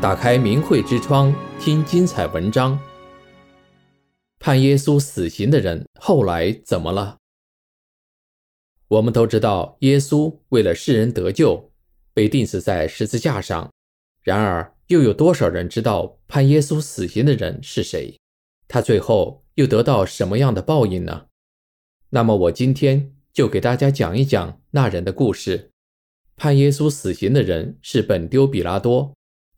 打开明慧之窗，听精彩文章。判耶稣死刑的人后来怎么了？我们都知道，耶稣为了世人得救，被钉死在十字架上。然而，又有多少人知道判耶稣死刑的人是谁？他最后又得到什么样的报应呢？那么，我今天就给大家讲一讲那人的故事。判耶稣死刑的人是本丢比拉多，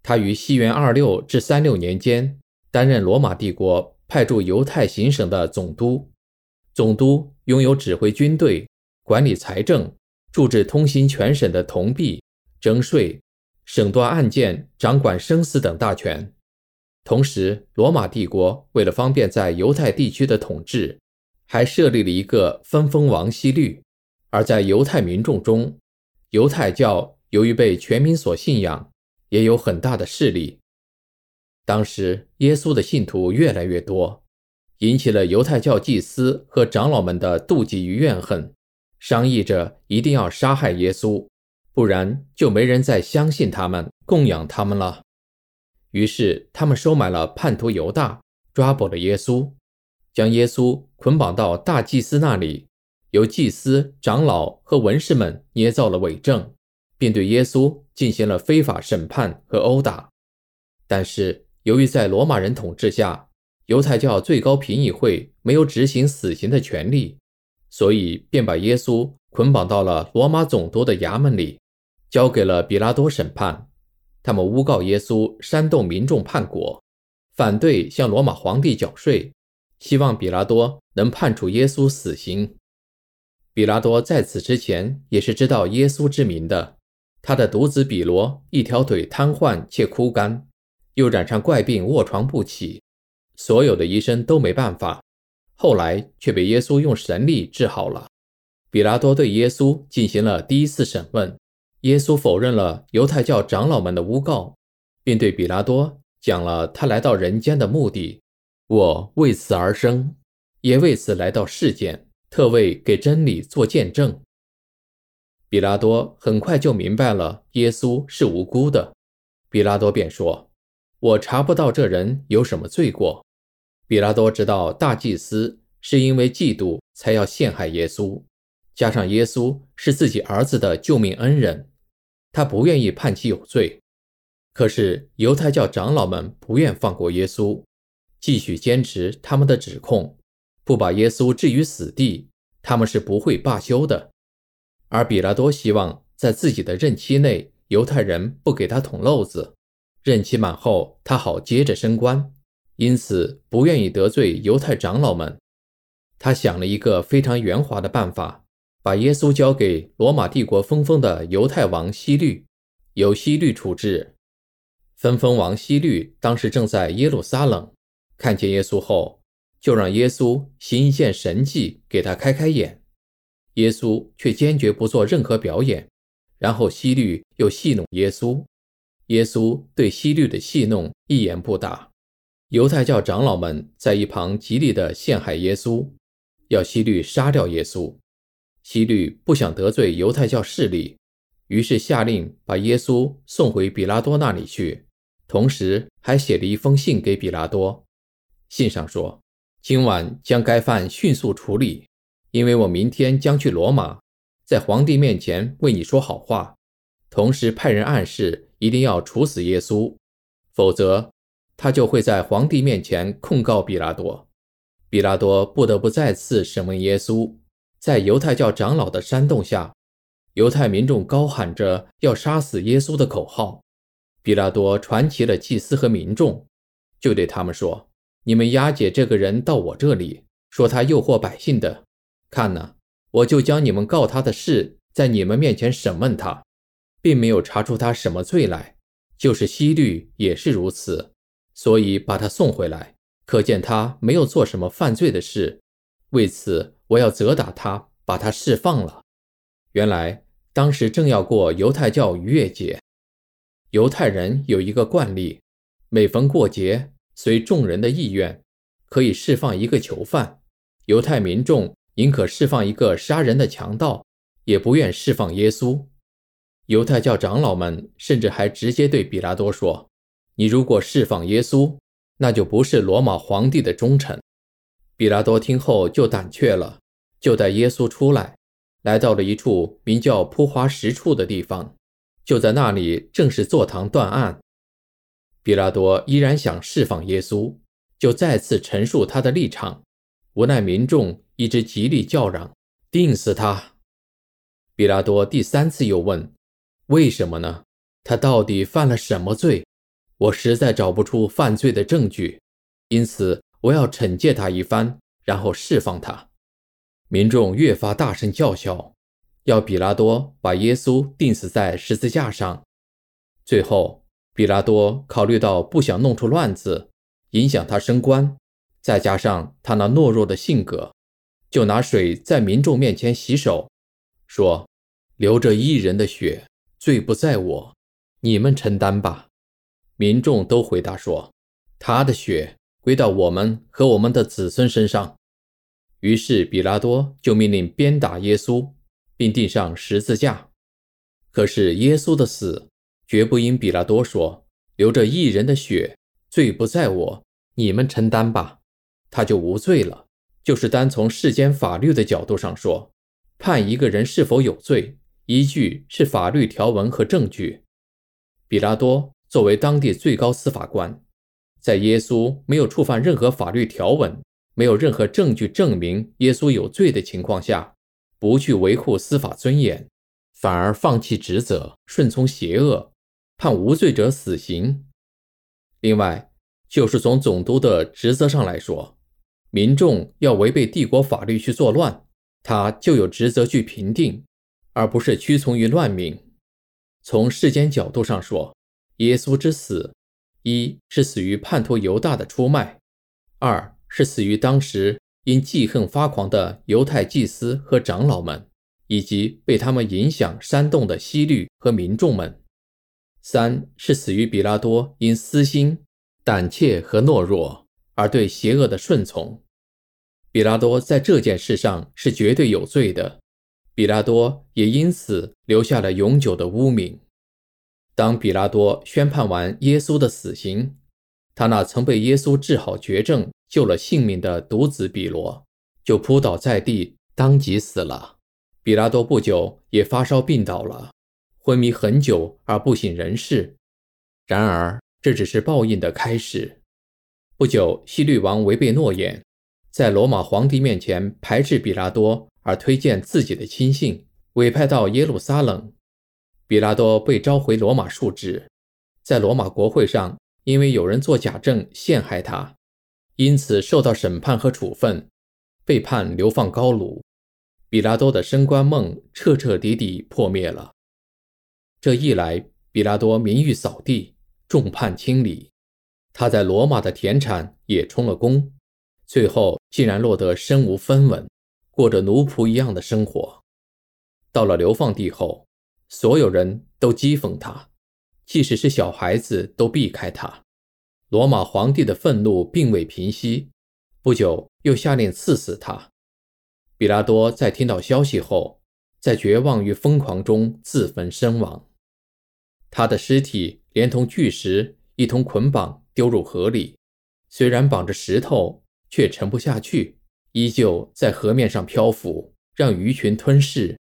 他于西元二六至三六年间担任罗马帝国派驻犹太行省的总督。总督拥有指挥军队、管理财政、驻置通行全省的铜币、征税、审断案件、掌管生死等大权。同时，罗马帝国为了方便在犹太地区的统治，还设立了一个分封王希律。而在犹太民众中，犹太教由于被全民所信仰，也有很大的势力。当时，耶稣的信徒越来越多，引起了犹太教祭司和长老们的妒忌与怨恨，商议着一定要杀害耶稣，不然就没人再相信他们、供养他们了。于是，他们收买了叛徒犹大，抓捕了耶稣，将耶稣捆绑到大祭司那里。由祭司、长老和文士们捏造了伪证，并对耶稣进行了非法审判和殴打。但是，由于在罗马人统治下，犹太教最高评议会没有执行死刑的权利，所以便把耶稣捆绑到了罗马总督的衙门里，交给了比拉多审判。他们诬告耶稣煽动民众叛国，反对向罗马皇帝缴税，希望比拉多能判处耶稣死刑。比拉多在此之前也是知道耶稣之名的。他的独子彼罗一条腿瘫痪且枯干，又染上怪病卧床不起，所有的医生都没办法。后来却被耶稣用神力治好了。彼拉多对耶稣进行了第一次审问，耶稣否认了犹太教长老们的诬告，并对彼拉多讲了他来到人间的目的：我为此而生，也为此来到世间。特为给真理做见证。彼拉多很快就明白了耶稣是无辜的。彼拉多便说：“我查不到这人有什么罪过。”彼拉多知道大祭司是因为嫉妒才要陷害耶稣，加上耶稣是自己儿子的救命恩人，他不愿意判其有罪。可是犹太教长老们不愿放过耶稣，继续坚持他们的指控。不把耶稣置于死地，他们是不会罢休的。而彼拉多希望在自己的任期内，犹太人不给他捅漏子，任期满后他好接着升官，因此不愿意得罪犹太长老们。他想了一个非常圆滑的办法，把耶稣交给罗马帝国分封的犹太王希律，由希律处置。分封王希律当时正在耶路撒冷，看见耶稣后。就让耶稣行一件神迹给他开开眼，耶稣却坚决不做任何表演。然后希律又戏弄耶稣，耶稣对希律的戏弄一言不答。犹太教长老们在一旁极力地陷害耶稣，要希律杀掉耶稣。希律不想得罪犹太教势力，于是下令把耶稣送回比拉多那里去，同时还写了一封信给比拉多，信上说。今晚将该犯迅速处理，因为我明天将去罗马，在皇帝面前为你说好话，同时派人暗示一定要处死耶稣，否则他就会在皇帝面前控告比拉多。比拉多不得不再次审问耶稣，在犹太教长老的煽动下，犹太民众高喊着要杀死耶稣的口号。比拉多传齐了祭司和民众，就对他们说。你们押解这个人到我这里，说他诱惑百姓的。看呐，我就将你们告他的事在你们面前审问他，并没有查出他什么罪来。就是西律也是如此，所以把他送回来，可见他没有做什么犯罪的事。为此，我要责打他，把他释放了。原来当时正要过犹太教逾越节，犹太人有一个惯例，每逢过节。随众人的意愿，可以释放一个囚犯。犹太民众宁可释放一个杀人的强盗，也不愿释放耶稣。犹太教长老们甚至还直接对彼拉多说：“你如果释放耶稣，那就不是罗马皇帝的忠臣。”比拉多听后就胆怯了，就带耶稣出来，来到了一处名叫铺华石处的地方，就在那里正式坐堂断案。比拉多依然想释放耶稣，就再次陈述他的立场，无奈民众一直极力叫嚷：“钉死他！”比拉多第三次又问：“为什么呢？他到底犯了什么罪？我实在找不出犯罪的证据，因此。”我要惩戒他一番，然后释放他。民众越发大声叫嚣，要比拉多把耶稣钉死在十字架上。最后，比拉多考虑到不想弄出乱子，影响他升官，再加上他那懦弱的性格，就拿水在民众面前洗手，说：“流着一人的血，罪不在我，你们承担吧。”民众都回答说：“他的血。”归到我们和我们的子孙身上。于是比拉多就命令鞭打耶稣，并钉上十字架。可是耶稣的死绝不因比拉多说流着一人的血，罪不在我，你们承担吧，他就无罪了。就是单从世间法律的角度上说，判一个人是否有罪，依据是法律条文和证据。比拉多作为当地最高司法官。在耶稣没有触犯任何法律条文，没有任何证据证明耶稣有罪的情况下，不去维护司法尊严，反而放弃职责，顺从邪恶，判无罪者死刑。另外，就是从总督的职责上来说，民众要违背帝国法律去作乱，他就有职责去平定，而不是屈从于乱民。从世间角度上说，耶稣之死。一是死于叛徒犹大的出卖，二是死于当时因记恨发狂的犹太祭司和长老们，以及被他们影响煽动的希律和民众们，三是死于比拉多因私心、胆怯和懦弱而对邪恶的顺从。比拉多在这件事上是绝对有罪的，比拉多也因此留下了永久的污名。当比拉多宣判完耶稣的死刑，他那曾被耶稣治好绝症、救了性命的独子比罗就扑倒在地，当即死了。比拉多不久也发烧病倒了，昏迷很久而不省人事。然而，这只是报应的开始。不久，希律王违背诺言，在罗马皇帝面前排斥比拉多，而推荐自己的亲信，委派到耶路撒冷。比拉多被召回罗马述职，在罗马国会上，因为有人作假证陷害他，因此受到审判和处分，被判流放高卢。比拉多的升官梦彻彻底底破灭了。这一来，比拉多名誉扫地，众叛亲离，他在罗马的田产也充了公，最后竟然落得身无分文，过着奴仆一样的生活。到了流放地后，所有人都讥讽他，即使是小孩子都避开他。罗马皇帝的愤怒并未平息，不久又下令赐死他。比拉多在听到消息后，在绝望与疯狂中自焚身亡。他的尸体连同巨石一同捆绑丢入河里，虽然绑着石头，却沉不下去，依旧在河面上漂浮，让鱼群吞噬。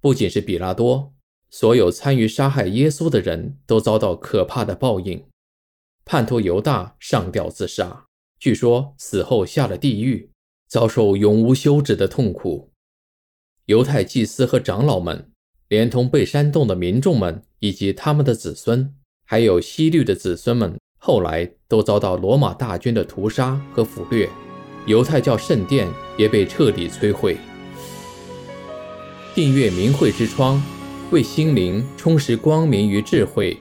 不仅是比拉多。所有参与杀害耶稣的人都遭到可怕的报应。叛徒犹大上吊自杀，据说死后下了地狱，遭受永无休止的痛苦。犹太祭司和长老们，连同被煽动的民众们以及他们的子孙，还有西律的子孙们，后来都遭到罗马大军的屠杀和掳掠。犹太教圣殿也被彻底摧毁。订阅明慧之窗。为心灵充实光明与智慧。